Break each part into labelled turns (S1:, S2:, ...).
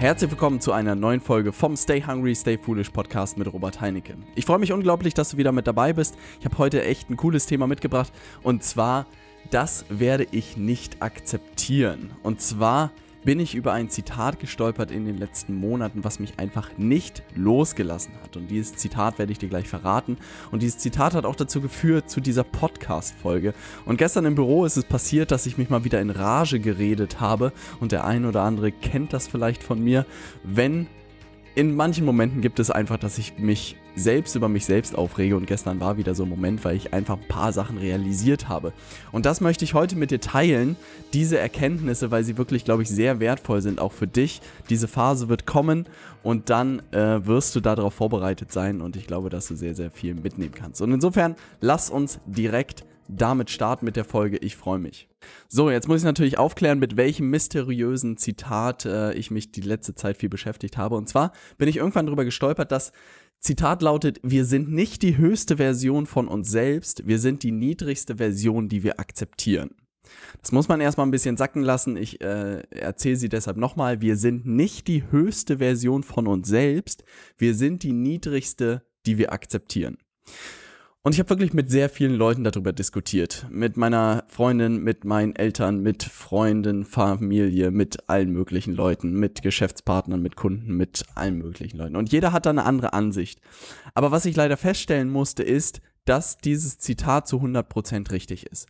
S1: Herzlich willkommen zu einer neuen Folge vom Stay Hungry, Stay Foolish Podcast mit Robert Heinecke. Ich freue mich unglaublich, dass du wieder mit dabei bist. Ich habe heute echt ein cooles Thema mitgebracht und zwar, das werde ich nicht akzeptieren. Und zwar bin ich über ein Zitat gestolpert in den letzten Monaten, was mich einfach nicht losgelassen hat. Und dieses Zitat werde ich dir gleich verraten. Und dieses Zitat hat auch dazu geführt, zu dieser Podcast-Folge. Und gestern im Büro ist es passiert, dass ich mich mal wieder in Rage geredet habe. Und der ein oder andere kennt das vielleicht von mir. Wenn in manchen Momenten gibt es einfach, dass ich mich selbst über mich selbst aufrege und gestern war wieder so ein Moment, weil ich einfach ein paar Sachen realisiert habe. Und das möchte ich heute mit dir teilen, diese Erkenntnisse, weil sie wirklich, glaube ich, sehr wertvoll sind, auch für dich. Diese Phase wird kommen und dann äh, wirst du darauf vorbereitet sein und ich glaube, dass du sehr, sehr viel mitnehmen kannst. Und insofern, lass uns direkt damit starten mit der Folge. Ich freue mich. So, jetzt muss ich natürlich aufklären, mit welchem mysteriösen Zitat äh, ich mich die letzte Zeit viel beschäftigt habe. Und zwar bin ich irgendwann darüber gestolpert, dass Zitat lautet, wir sind nicht die höchste Version von uns selbst, wir sind die niedrigste Version, die wir akzeptieren. Das muss man erstmal ein bisschen sacken lassen. Ich äh, erzähle sie deshalb nochmal. Wir sind nicht die höchste Version von uns selbst, wir sind die niedrigste, die wir akzeptieren. Und ich habe wirklich mit sehr vielen Leuten darüber diskutiert. Mit meiner Freundin, mit meinen Eltern, mit Freunden, Familie, mit allen möglichen Leuten, mit Geschäftspartnern, mit Kunden, mit allen möglichen Leuten. Und jeder hat da eine andere Ansicht. Aber was ich leider feststellen musste, ist, dass dieses Zitat zu 100% richtig ist.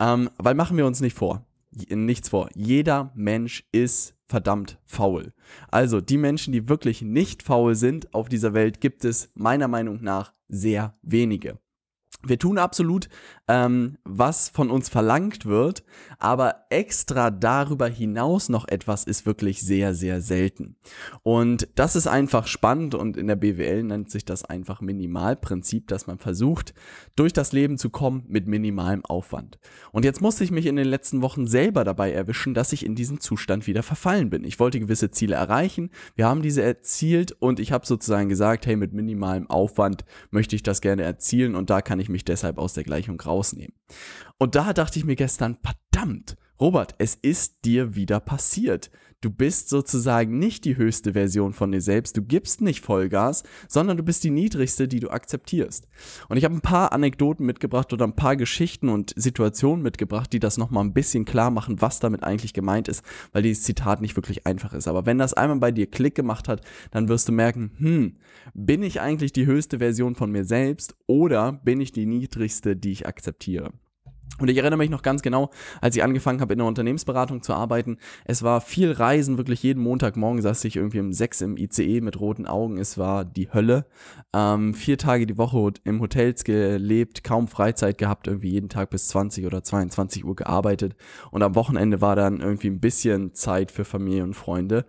S1: Ähm, weil machen wir uns nicht vor. Nichts vor. Jeder Mensch ist verdammt faul. Also die Menschen, die wirklich nicht faul sind auf dieser Welt, gibt es meiner Meinung nach sehr wenige. Wir tun absolut, ähm, was von uns verlangt wird, aber extra darüber hinaus noch etwas ist wirklich sehr, sehr selten. Und das ist einfach spannend und in der BWL nennt sich das einfach Minimalprinzip, dass man versucht, durch das Leben zu kommen mit minimalem Aufwand. Und jetzt musste ich mich in den letzten Wochen selber dabei erwischen, dass ich in diesen Zustand wieder verfallen bin. Ich wollte gewisse Ziele erreichen, wir haben diese erzielt und ich habe sozusagen gesagt, hey, mit minimalem Aufwand möchte ich das gerne erzielen und da kann ich mich deshalb aus der Gleichung rausnehmen. Und da dachte ich mir gestern, verdammt, Robert, es ist dir wieder passiert. Du bist sozusagen nicht die höchste Version von dir selbst, du gibst nicht Vollgas, sondern du bist die niedrigste, die du akzeptierst. Und ich habe ein paar Anekdoten mitgebracht oder ein paar Geschichten und Situationen mitgebracht, die das nochmal ein bisschen klar machen, was damit eigentlich gemeint ist, weil dieses Zitat nicht wirklich einfach ist. Aber wenn das einmal bei dir Klick gemacht hat, dann wirst du merken, hm, bin ich eigentlich die höchste Version von mir selbst oder bin ich die niedrigste, die ich akzeptiere? Und ich erinnere mich noch ganz genau, als ich angefangen habe, in der Unternehmensberatung zu arbeiten. Es war viel Reisen, wirklich jeden Montagmorgen saß ich irgendwie um sechs im ICE mit roten Augen. Es war die Hölle. Ähm, vier Tage die Woche im Hotels gelebt, kaum Freizeit gehabt, irgendwie jeden Tag bis 20 oder 22 Uhr gearbeitet. Und am Wochenende war dann irgendwie ein bisschen Zeit für Familie und Freunde.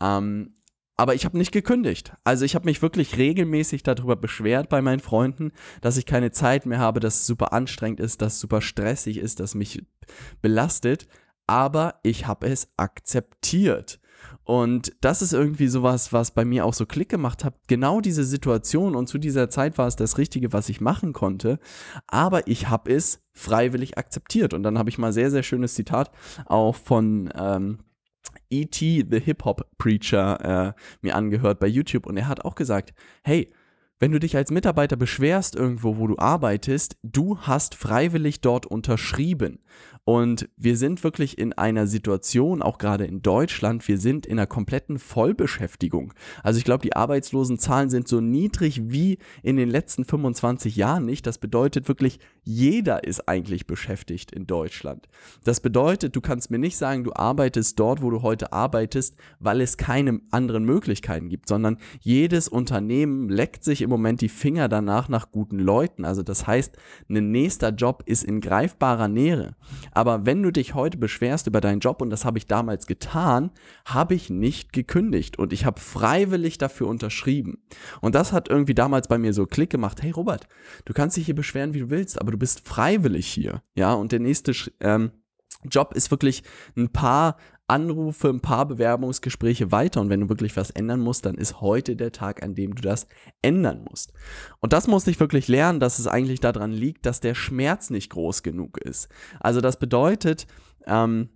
S1: Ähm, aber ich habe nicht gekündigt. Also ich habe mich wirklich regelmäßig darüber beschwert bei meinen Freunden, dass ich keine Zeit mehr habe, dass es super anstrengend ist, dass es super stressig ist, dass mich belastet. Aber ich habe es akzeptiert. Und das ist irgendwie sowas, was bei mir auch so Klick gemacht hat. Genau diese Situation und zu dieser Zeit war es das Richtige, was ich machen konnte. Aber ich habe es freiwillig akzeptiert. Und dann habe ich mal sehr, sehr schönes Zitat auch von ähm, E.T. the Hip-Hop Preacher äh, mir angehört bei YouTube und er hat auch gesagt, hey, wenn du dich als Mitarbeiter beschwerst irgendwo, wo du arbeitest, du hast freiwillig dort unterschrieben. Und wir sind wirklich in einer Situation, auch gerade in Deutschland, wir sind in einer kompletten Vollbeschäftigung. Also ich glaube, die Arbeitslosenzahlen sind so niedrig wie in den letzten 25 Jahren nicht. Das bedeutet wirklich, jeder ist eigentlich beschäftigt in Deutschland. Das bedeutet, du kannst mir nicht sagen, du arbeitest dort, wo du heute arbeitest, weil es keine anderen Möglichkeiten gibt, sondern jedes Unternehmen leckt sich im Moment die Finger danach nach guten Leuten. Also das heißt, ein nächster Job ist in greifbarer Nähe. Aber wenn du dich heute beschwerst über deinen Job, und das habe ich damals getan, habe ich nicht gekündigt und ich habe freiwillig dafür unterschrieben. Und das hat irgendwie damals bei mir so Klick gemacht, hey Robert, du kannst dich hier beschweren, wie du willst, aber du bist freiwillig hier. Ja, und der nächste ähm, Job ist wirklich ein paar Anrufe, ein paar Bewerbungsgespräche weiter und wenn du wirklich was ändern musst, dann ist heute der Tag, an dem du das ändern musst. Und das musste ich wirklich lernen, dass es eigentlich daran liegt, dass der Schmerz nicht groß genug ist. Also das bedeutet, ähm,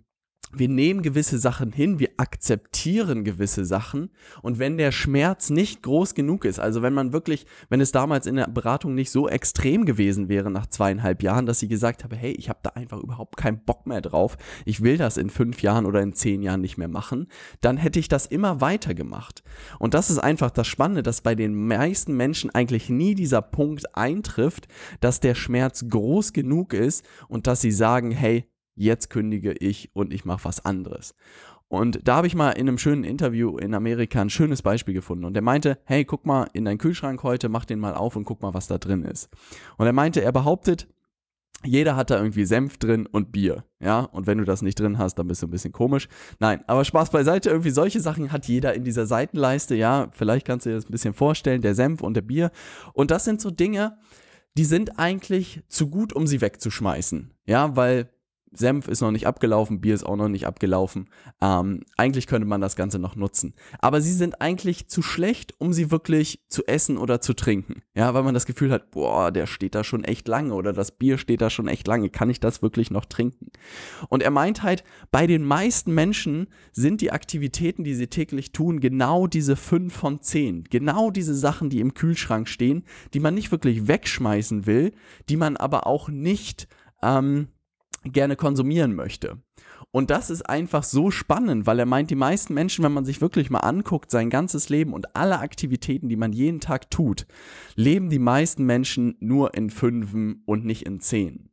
S1: wir nehmen gewisse Sachen hin, wir akzeptieren gewisse Sachen und wenn der Schmerz nicht groß genug ist, also wenn man wirklich, wenn es damals in der Beratung nicht so extrem gewesen wäre nach zweieinhalb Jahren, dass ich gesagt habe, hey, ich habe da einfach überhaupt keinen Bock mehr drauf, ich will das in fünf Jahren oder in zehn Jahren nicht mehr machen, dann hätte ich das immer weiter gemacht. Und das ist einfach das Spannende, dass bei den meisten Menschen eigentlich nie dieser Punkt eintrifft, dass der Schmerz groß genug ist und dass sie sagen, hey, jetzt kündige ich und ich mache was anderes. Und da habe ich mal in einem schönen Interview in Amerika ein schönes Beispiel gefunden. Und er meinte, hey, guck mal in deinen Kühlschrank heute, mach den mal auf und guck mal, was da drin ist. Und er meinte, er behauptet, jeder hat da irgendwie Senf drin und Bier, ja. Und wenn du das nicht drin hast, dann bist du ein bisschen komisch. Nein, aber Spaß beiseite, irgendwie solche Sachen hat jeder in dieser Seitenleiste, ja. Vielleicht kannst du dir das ein bisschen vorstellen, der Senf und der Bier. Und das sind so Dinge, die sind eigentlich zu gut, um sie wegzuschmeißen, ja, weil Senf ist noch nicht abgelaufen, Bier ist auch noch nicht abgelaufen. Ähm, eigentlich könnte man das Ganze noch nutzen. Aber sie sind eigentlich zu schlecht, um sie wirklich zu essen oder zu trinken. Ja, weil man das Gefühl hat, boah, der steht da schon echt lange oder das Bier steht da schon echt lange. Kann ich das wirklich noch trinken? Und er meint halt, bei den meisten Menschen sind die Aktivitäten, die sie täglich tun, genau diese fünf von zehn. Genau diese Sachen, die im Kühlschrank stehen, die man nicht wirklich wegschmeißen will, die man aber auch nicht, ähm, gerne konsumieren möchte. Und das ist einfach so spannend, weil er meint, die meisten Menschen, wenn man sich wirklich mal anguckt, sein ganzes Leben und alle Aktivitäten, die man jeden Tag tut, leben die meisten Menschen nur in Fünfen und nicht in Zehn.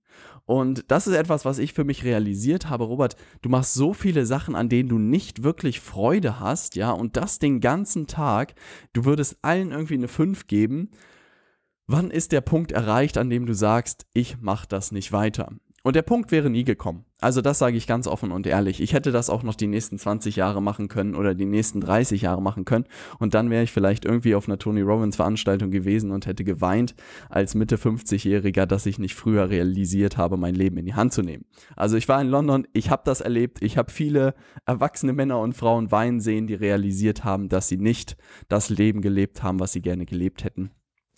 S1: Und das ist etwas, was ich für mich realisiert habe, Robert. Du machst so viele Sachen, an denen du nicht wirklich Freude hast, ja, und das den ganzen Tag. Du würdest allen irgendwie eine 5 geben. Wann ist der Punkt erreicht, an dem du sagst, ich mache das nicht weiter? Und der Punkt wäre nie gekommen. Also das sage ich ganz offen und ehrlich. Ich hätte das auch noch die nächsten 20 Jahre machen können oder die nächsten 30 Jahre machen können. Und dann wäre ich vielleicht irgendwie auf einer Tony Robbins Veranstaltung gewesen und hätte geweint als Mitte 50-Jähriger, dass ich nicht früher realisiert habe, mein Leben in die Hand zu nehmen. Also ich war in London, ich habe das erlebt. Ich habe viele erwachsene Männer und Frauen weinen sehen, die realisiert haben, dass sie nicht das Leben gelebt haben, was sie gerne gelebt hätten.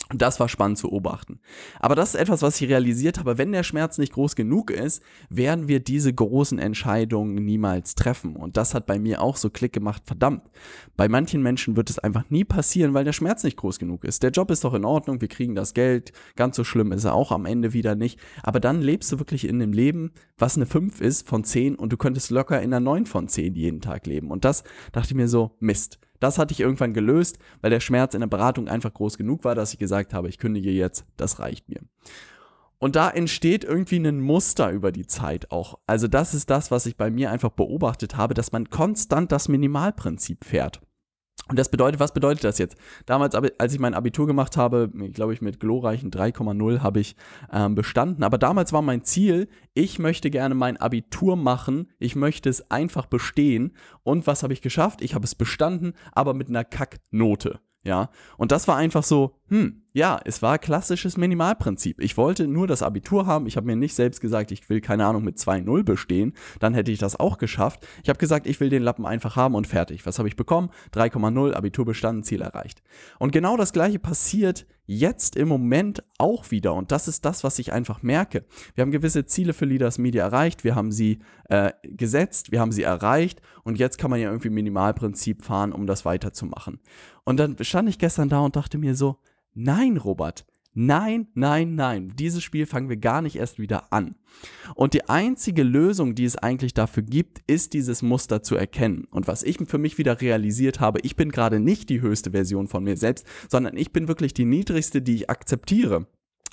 S1: Das war spannend zu beobachten. Aber das ist etwas, was ich realisiert habe. Wenn der Schmerz nicht groß genug ist, werden wir diese großen Entscheidungen niemals treffen. Und das hat bei mir auch so Klick gemacht. Verdammt. Bei manchen Menschen wird es einfach nie passieren, weil der Schmerz nicht groß genug ist. Der Job ist doch in Ordnung, wir kriegen das Geld. Ganz so schlimm ist er auch am Ende wieder nicht. Aber dann lebst du wirklich in einem Leben, was eine 5 ist von 10 und du könntest locker in einer 9 von 10 jeden Tag leben. Und das dachte ich mir so, Mist. Das hatte ich irgendwann gelöst, weil der Schmerz in der Beratung einfach groß genug war, dass ich gesagt habe, ich kündige jetzt, das reicht mir. Und da entsteht irgendwie ein Muster über die Zeit auch. Also das ist das, was ich bei mir einfach beobachtet habe, dass man konstant das Minimalprinzip fährt. Und das bedeutet, was bedeutet das jetzt? Damals, als ich mein Abitur gemacht habe, glaube ich, mit glorreichen 3,0 habe ich ähm, bestanden. Aber damals war mein Ziel, ich möchte gerne mein Abitur machen. Ich möchte es einfach bestehen. Und was habe ich geschafft? Ich habe es bestanden, aber mit einer Kacknote. Ja, und das war einfach so, hm, ja, es war klassisches Minimalprinzip. Ich wollte nur das Abitur haben. Ich habe mir nicht selbst gesagt, ich will keine Ahnung mit 2-0 bestehen. Dann hätte ich das auch geschafft. Ich habe gesagt, ich will den Lappen einfach haben und fertig. Was habe ich bekommen? 3,0, Abitur bestanden, Ziel erreicht. Und genau das gleiche passiert jetzt im Moment auch wieder. Und das ist das, was ich einfach merke. Wir haben gewisse Ziele für Leaders Media erreicht. Wir haben sie äh, gesetzt, wir haben sie erreicht. Und jetzt kann man ja irgendwie Minimalprinzip fahren, um das weiterzumachen. Und dann stand ich gestern da und dachte mir so, Nein, Robert. Nein, nein, nein. Dieses Spiel fangen wir gar nicht erst wieder an. Und die einzige Lösung, die es eigentlich dafür gibt, ist dieses Muster zu erkennen. Und was ich für mich wieder realisiert habe, ich bin gerade nicht die höchste Version von mir selbst, sondern ich bin wirklich die niedrigste, die ich akzeptiere.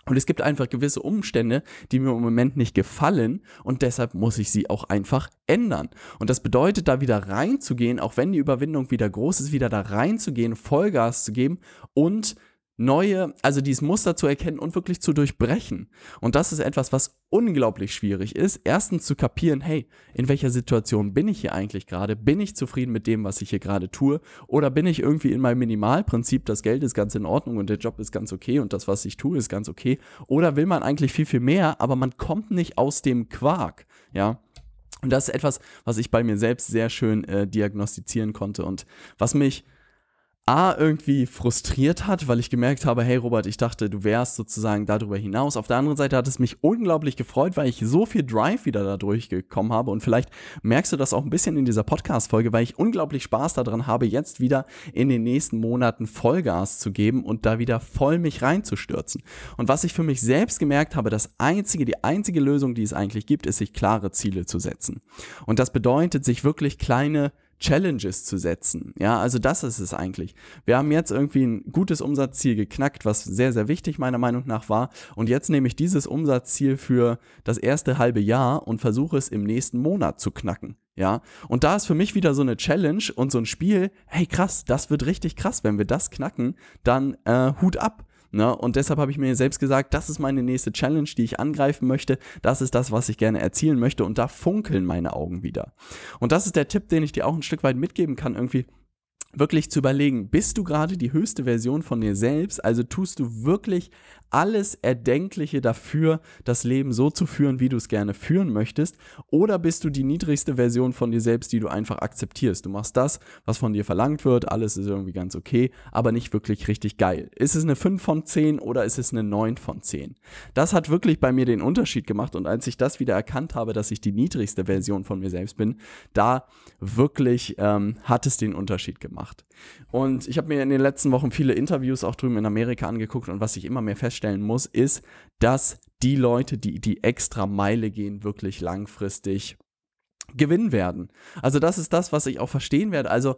S1: Und es gibt einfach gewisse Umstände, die mir im Moment nicht gefallen und deshalb muss ich sie auch einfach ändern. Und das bedeutet, da wieder reinzugehen, auch wenn die Überwindung wieder groß ist, wieder da reinzugehen, Vollgas zu geben und neue, also dieses Muster zu erkennen und wirklich zu durchbrechen. Und das ist etwas, was unglaublich schwierig ist. Erstens zu kapieren, hey, in welcher Situation bin ich hier eigentlich gerade? Bin ich zufrieden mit dem, was ich hier gerade tue? Oder bin ich irgendwie in meinem Minimalprinzip, das Geld ist ganz in Ordnung und der Job ist ganz okay und das, was ich tue, ist ganz okay? Oder will man eigentlich viel, viel mehr, aber man kommt nicht aus dem Quark, ja? Und das ist etwas, was ich bei mir selbst sehr schön äh, diagnostizieren konnte und was mich A, irgendwie frustriert hat, weil ich gemerkt habe, hey Robert, ich dachte, du wärst sozusagen darüber hinaus. Auf der anderen Seite hat es mich unglaublich gefreut, weil ich so viel Drive wieder da durchgekommen habe. Und vielleicht merkst du das auch ein bisschen in dieser Podcast-Folge, weil ich unglaublich Spaß daran habe, jetzt wieder in den nächsten Monaten Vollgas zu geben und da wieder voll mich reinzustürzen. Und was ich für mich selbst gemerkt habe, das einzige, die einzige Lösung, die es eigentlich gibt, ist, sich klare Ziele zu setzen. Und das bedeutet, sich wirklich kleine Challenges zu setzen. Ja, also das ist es eigentlich. Wir haben jetzt irgendwie ein gutes Umsatzziel geknackt, was sehr, sehr wichtig meiner Meinung nach war. Und jetzt nehme ich dieses Umsatzziel für das erste halbe Jahr und versuche es im nächsten Monat zu knacken. Ja, und da ist für mich wieder so eine Challenge und so ein Spiel, hey krass, das wird richtig krass, wenn wir das knacken, dann äh, Hut ab. Ne? Und deshalb habe ich mir selbst gesagt, das ist meine nächste Challenge, die ich angreifen möchte. Das ist das, was ich gerne erzielen möchte. Und da funkeln meine Augen wieder. Und das ist der Tipp, den ich dir auch ein Stück weit mitgeben kann, irgendwie wirklich zu überlegen, bist du gerade die höchste Version von dir selbst? Also tust du wirklich alles Erdenkliche dafür, das Leben so zu führen, wie du es gerne führen möchtest? Oder bist du die niedrigste Version von dir selbst, die du einfach akzeptierst? Du machst das, was von dir verlangt wird, alles ist irgendwie ganz okay, aber nicht wirklich richtig geil. Ist es eine 5 von 10 oder ist es eine 9 von 10? Das hat wirklich bei mir den Unterschied gemacht und als ich das wieder erkannt habe, dass ich die niedrigste Version von mir selbst bin, da wirklich ähm, hat es den Unterschied gemacht. Und ich habe mir in den letzten Wochen viele Interviews auch drüben in Amerika angeguckt und was ich immer mehr feststelle, feststellen muss, ist, dass die Leute, die die extra Meile gehen, wirklich langfristig gewinnen werden. Also das ist das, was ich auch verstehen werde. Also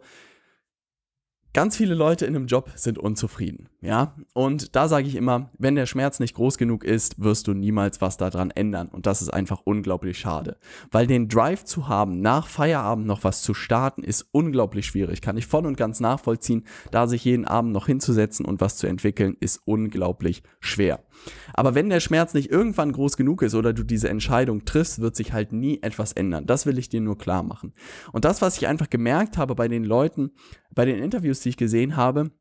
S1: Ganz viele Leute in einem Job sind unzufrieden, ja? Und da sage ich immer, wenn der Schmerz nicht groß genug ist, wirst du niemals was daran ändern. Und das ist einfach unglaublich schade. Weil den Drive zu haben, nach Feierabend noch was zu starten, ist unglaublich schwierig. Kann ich voll und ganz nachvollziehen. Da sich jeden Abend noch hinzusetzen und was zu entwickeln, ist unglaublich schwer. Aber wenn der Schmerz nicht irgendwann groß genug ist oder du diese Entscheidung triffst, wird sich halt nie etwas ändern. Das will ich dir nur klar machen. Und das, was ich einfach gemerkt habe bei den Leuten, bei den Interviews, die ich gesehen habe,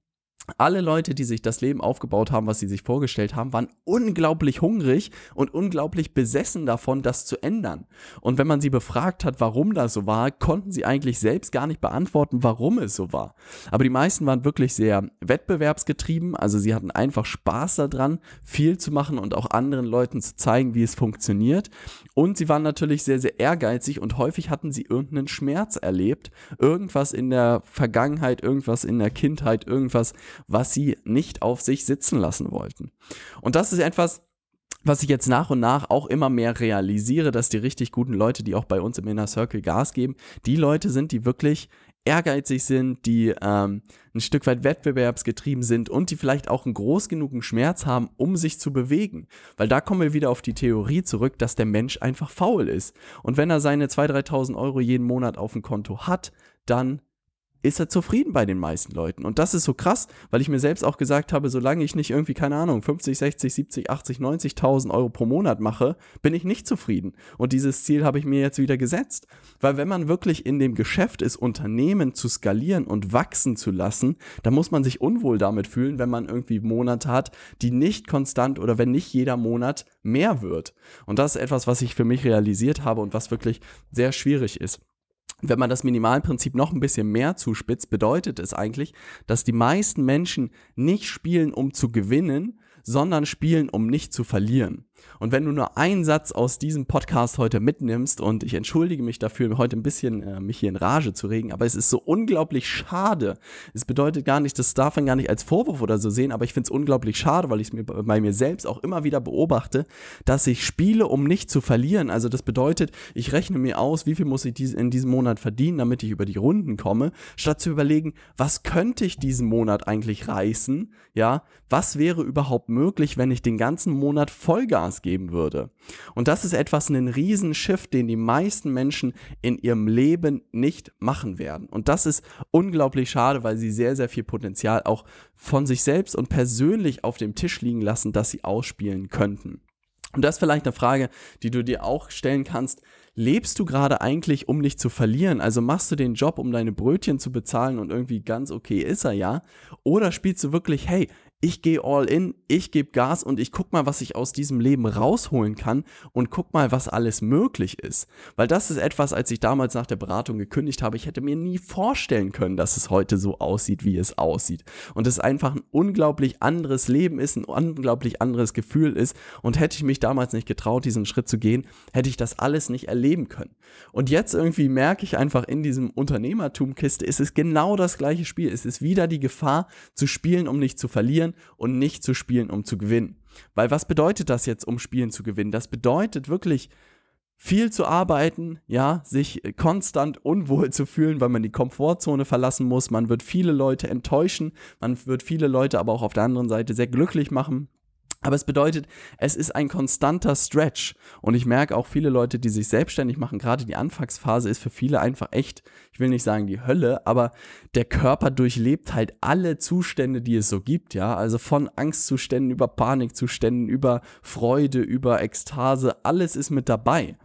S1: alle Leute, die sich das Leben aufgebaut haben, was sie sich vorgestellt haben, waren unglaublich hungrig und unglaublich besessen davon, das zu ändern. Und wenn man sie befragt hat, warum das so war, konnten sie eigentlich selbst gar nicht beantworten, warum es so war. Aber die meisten waren wirklich sehr wettbewerbsgetrieben, also sie hatten einfach Spaß daran, viel zu machen und auch anderen Leuten zu zeigen, wie es funktioniert. Und sie waren natürlich sehr, sehr ehrgeizig und häufig hatten sie irgendeinen Schmerz erlebt, irgendwas in der Vergangenheit, irgendwas in der Kindheit, irgendwas, was sie nicht auf sich sitzen lassen wollten. Und das ist etwas, was ich jetzt nach und nach auch immer mehr realisiere, dass die richtig guten Leute, die auch bei uns im Inner Circle Gas geben, die Leute sind, die wirklich ehrgeizig sind, die ähm, ein Stück weit wettbewerbsgetrieben sind und die vielleicht auch einen groß genugen Schmerz haben, um sich zu bewegen. Weil da kommen wir wieder auf die Theorie zurück, dass der Mensch einfach faul ist. Und wenn er seine 2.000, 3.000 Euro jeden Monat auf dem Konto hat, dann ist er zufrieden bei den meisten Leuten. Und das ist so krass, weil ich mir selbst auch gesagt habe, solange ich nicht irgendwie, keine Ahnung, 50, 60, 70, 80, 90.000 Euro pro Monat mache, bin ich nicht zufrieden. Und dieses Ziel habe ich mir jetzt wieder gesetzt. Weil wenn man wirklich in dem Geschäft ist, Unternehmen zu skalieren und wachsen zu lassen, dann muss man sich unwohl damit fühlen, wenn man irgendwie Monate hat, die nicht konstant oder wenn nicht jeder Monat mehr wird. Und das ist etwas, was ich für mich realisiert habe und was wirklich sehr schwierig ist. Wenn man das Minimalprinzip noch ein bisschen mehr zuspitzt, bedeutet es eigentlich, dass die meisten Menschen nicht spielen, um zu gewinnen, sondern spielen, um nicht zu verlieren. Und wenn du nur einen Satz aus diesem Podcast heute mitnimmst, und ich entschuldige mich dafür, heute ein bisschen äh, mich hier in Rage zu regen, aber es ist so unglaublich schade. Es bedeutet gar nicht, das darf man gar nicht als Vorwurf oder so sehen, aber ich finde es unglaublich schade, weil ich es mir bei mir selbst auch immer wieder beobachte, dass ich spiele, um nicht zu verlieren. Also das bedeutet, ich rechne mir aus, wie viel muss ich in diesem Monat verdienen, damit ich über die Runden komme, statt zu überlegen, was könnte ich diesen Monat eigentlich reißen? Ja, was wäre überhaupt möglich, wenn ich den ganzen Monat Vollgas geben würde? Und das ist etwas, einen riesen Shift, den die meisten Menschen in ihrem Leben nicht machen werden. Und das ist unglaublich schade, weil sie sehr, sehr viel Potenzial auch von sich selbst und persönlich auf dem Tisch liegen lassen, dass sie ausspielen könnten. Und das ist vielleicht eine Frage, die du dir auch stellen kannst. Lebst du gerade eigentlich, um nicht zu verlieren? Also machst du den Job, um deine Brötchen zu bezahlen und irgendwie ganz okay ist er ja? Oder spielst du wirklich, hey, ich gehe all in, ich gebe Gas und ich guck mal, was ich aus diesem Leben rausholen kann und guck mal, was alles möglich ist. Weil das ist etwas, als ich damals nach der Beratung gekündigt habe, ich hätte mir nie vorstellen können, dass es heute so aussieht, wie es aussieht. Und es einfach ein unglaublich anderes Leben ist, ein unglaublich anderes Gefühl ist. Und hätte ich mich damals nicht getraut, diesen Schritt zu gehen, hätte ich das alles nicht erleben können. Und jetzt irgendwie merke ich einfach in diesem Unternehmertumkiste, es ist genau das gleiche Spiel. Es ist wieder die Gefahr zu spielen, um nicht zu verlieren und nicht zu spielen, um zu gewinnen. Weil was bedeutet das jetzt, um Spielen zu gewinnen? Das bedeutet wirklich viel zu arbeiten, ja, sich konstant unwohl zu fühlen, weil man die Komfortzone verlassen muss. Man wird viele Leute enttäuschen, man wird viele Leute aber auch auf der anderen Seite sehr glücklich machen. Aber es bedeutet, es ist ein konstanter Stretch. Und ich merke auch viele Leute, die sich selbstständig machen, gerade die Anfangsphase ist für viele einfach echt, ich will nicht sagen die Hölle, aber der Körper durchlebt halt alle Zustände, die es so gibt, ja. Also von Angstzuständen über Panikzuständen, über Freude, über Ekstase, alles ist mit dabei.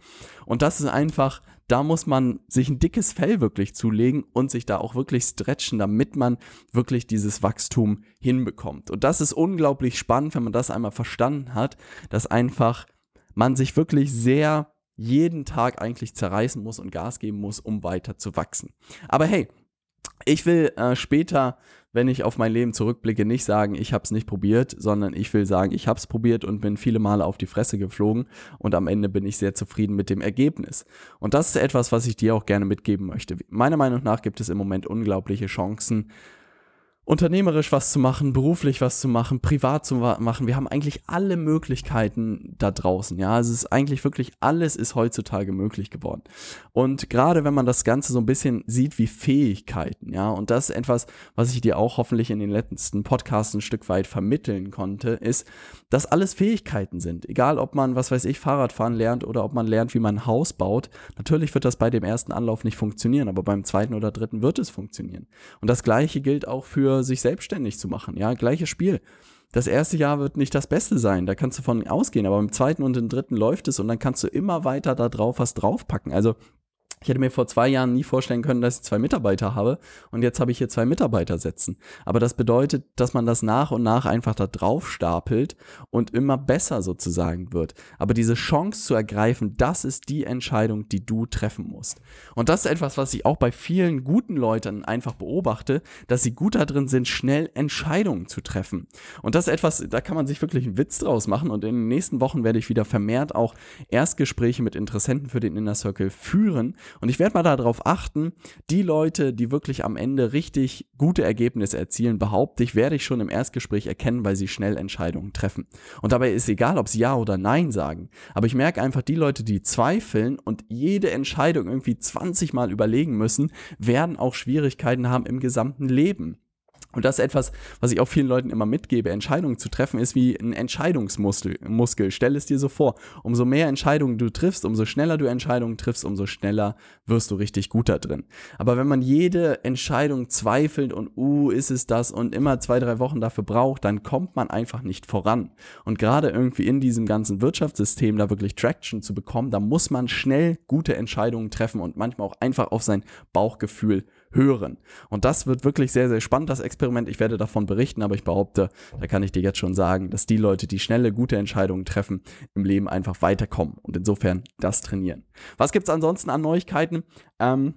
S1: Und das ist einfach da muss man sich ein dickes Fell wirklich zulegen und sich da auch wirklich stretchen, damit man wirklich dieses Wachstum hinbekommt. Und das ist unglaublich spannend, wenn man das einmal verstanden hat, dass einfach man sich wirklich sehr jeden Tag eigentlich zerreißen muss und Gas geben muss, um weiter zu wachsen. Aber hey, ich will äh, später wenn ich auf mein Leben zurückblicke, nicht sagen, ich habe es nicht probiert, sondern ich will sagen, ich habe es probiert und bin viele Male auf die Fresse geflogen und am Ende bin ich sehr zufrieden mit dem Ergebnis. Und das ist etwas, was ich dir auch gerne mitgeben möchte. Meiner Meinung nach gibt es im Moment unglaubliche Chancen, unternehmerisch was zu machen, beruflich was zu machen, privat zu machen. Wir haben eigentlich alle Möglichkeiten da draußen. Ja, also es ist eigentlich wirklich alles ist heutzutage möglich geworden. Und gerade wenn man das Ganze so ein bisschen sieht wie Fähigkeiten, ja, und das ist etwas, was ich dir auch hoffentlich in den letzten Podcasts ein Stück weit vermitteln konnte, ist, dass alles Fähigkeiten sind. Egal, ob man, was weiß ich, Fahrradfahren lernt oder ob man lernt, wie man ein Haus baut. Natürlich wird das bei dem ersten Anlauf nicht funktionieren, aber beim zweiten oder dritten wird es funktionieren. Und das Gleiche gilt auch für sich selbstständig zu machen. Ja, gleiches Spiel. Das erste Jahr wird nicht das Beste sein, da kannst du von ausgehen, aber im zweiten und im dritten läuft es und dann kannst du immer weiter da drauf was draufpacken. Also ich hätte mir vor zwei Jahren nie vorstellen können, dass ich zwei Mitarbeiter habe und jetzt habe ich hier zwei Mitarbeiter sitzen. Aber das bedeutet, dass man das nach und nach einfach da drauf stapelt und immer besser sozusagen wird. Aber diese Chance zu ergreifen, das ist die Entscheidung, die du treffen musst. Und das ist etwas, was ich auch bei vielen guten Leuten einfach beobachte, dass sie gut darin sind, schnell Entscheidungen zu treffen. Und das ist etwas, da kann man sich wirklich einen Witz draus machen und in den nächsten Wochen werde ich wieder vermehrt auch Erstgespräche mit Interessenten für den Inner Circle führen und ich werde mal darauf achten, die Leute, die wirklich am Ende richtig gute Ergebnisse erzielen, behaupte ich, werde ich schon im Erstgespräch erkennen, weil sie schnell Entscheidungen treffen. Und dabei ist egal, ob sie Ja oder Nein sagen. Aber ich merke einfach, die Leute, die zweifeln und jede Entscheidung irgendwie 20 Mal überlegen müssen, werden auch Schwierigkeiten haben im gesamten Leben. Und das ist etwas, was ich auch vielen Leuten immer mitgebe. Entscheidungen zu treffen ist wie ein Entscheidungsmuskel. Muskel. Stell es dir so vor. Umso mehr Entscheidungen du triffst, umso schneller du Entscheidungen triffst, umso schneller wirst du richtig gut da drin. Aber wenn man jede Entscheidung zweifelt und, uh, ist es das und immer zwei, drei Wochen dafür braucht, dann kommt man einfach nicht voran. Und gerade irgendwie in diesem ganzen Wirtschaftssystem da wirklich Traction zu bekommen, da muss man schnell gute Entscheidungen treffen und manchmal auch einfach auf sein Bauchgefühl hören. Und das wird wirklich sehr, sehr spannend, das Experiment. Ich werde davon berichten, aber ich behaupte, da kann ich dir jetzt schon sagen, dass die Leute, die schnelle, gute Entscheidungen treffen, im Leben einfach weiterkommen und insofern das trainieren. Was gibt's ansonsten an Neuigkeiten? Ähm,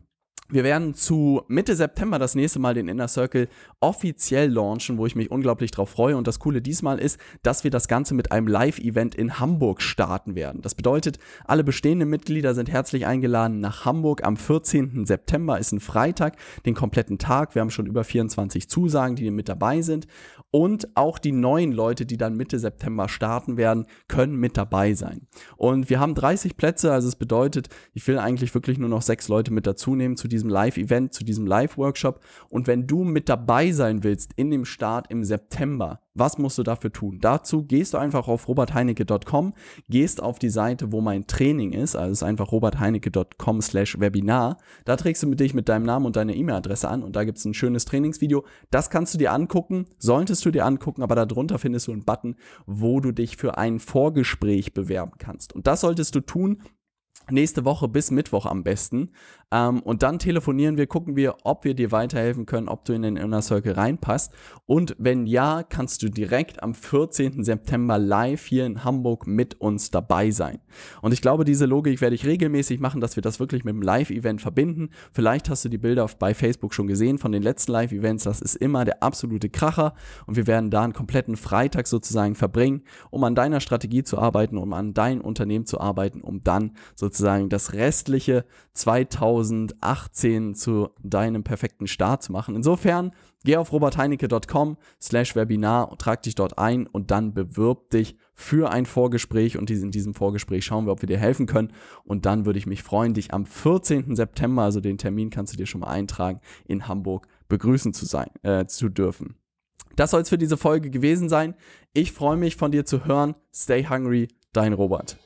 S1: wir werden zu Mitte September das nächste Mal den Inner Circle offiziell launchen, wo ich mich unglaublich drauf freue. Und das Coole diesmal ist, dass wir das Ganze mit einem Live-Event in Hamburg starten werden. Das bedeutet, alle bestehenden Mitglieder sind herzlich eingeladen nach Hamburg am 14. September, ist ein Freitag, den kompletten Tag. Wir haben schon über 24 Zusagen, die mit dabei sind. Und auch die neuen Leute, die dann Mitte September starten werden, können mit dabei sein. Und wir haben 30 Plätze, also es bedeutet, ich will eigentlich wirklich nur noch sechs Leute mit dazu nehmen zu diesem Live-Event, zu diesem Live-Workshop. Und wenn du mit dabei sein willst in dem Start im September, was musst du dafür tun? Dazu gehst du einfach auf robertheinecke.com, gehst auf die Seite, wo mein Training ist, also ist einfach robertheinecke.com slash Webinar. Da trägst du dich mit deinem Namen und deiner E-Mail-Adresse an und da gibt es ein schönes Trainingsvideo. Das kannst du dir angucken, solltest du dir angucken, aber darunter findest du einen Button, wo du dich für ein Vorgespräch bewerben kannst. Und das solltest du tun, nächste Woche bis Mittwoch am besten. Ähm, und dann telefonieren wir, gucken wir, ob wir dir weiterhelfen können, ob du in den Inner Circle reinpasst. Und wenn ja, kannst du direkt am 14. September live hier in Hamburg mit uns dabei sein. Und ich glaube, diese Logik werde ich regelmäßig machen, dass wir das wirklich mit einem Live-Event verbinden. Vielleicht hast du die Bilder bei Facebook schon gesehen von den letzten Live-Events. Das ist immer der absolute Kracher. Und wir werden da einen kompletten Freitag sozusagen verbringen, um an deiner Strategie zu arbeiten, um an dein Unternehmen zu arbeiten, um dann sozusagen das restliche 2018 zu deinem perfekten Start zu machen. Insofern geh auf robertheinecke.com slash Webinar und trag dich dort ein und dann bewirb dich für ein Vorgespräch und in diesem Vorgespräch schauen wir, ob wir dir helfen können und dann würde ich mich freuen, dich am 14. September, also den Termin kannst du dir schon mal eintragen, in Hamburg begrüßen zu sein, äh, zu dürfen. Das soll es für diese Folge gewesen sein. Ich freue mich von dir zu hören. Stay hungry, dein Robert.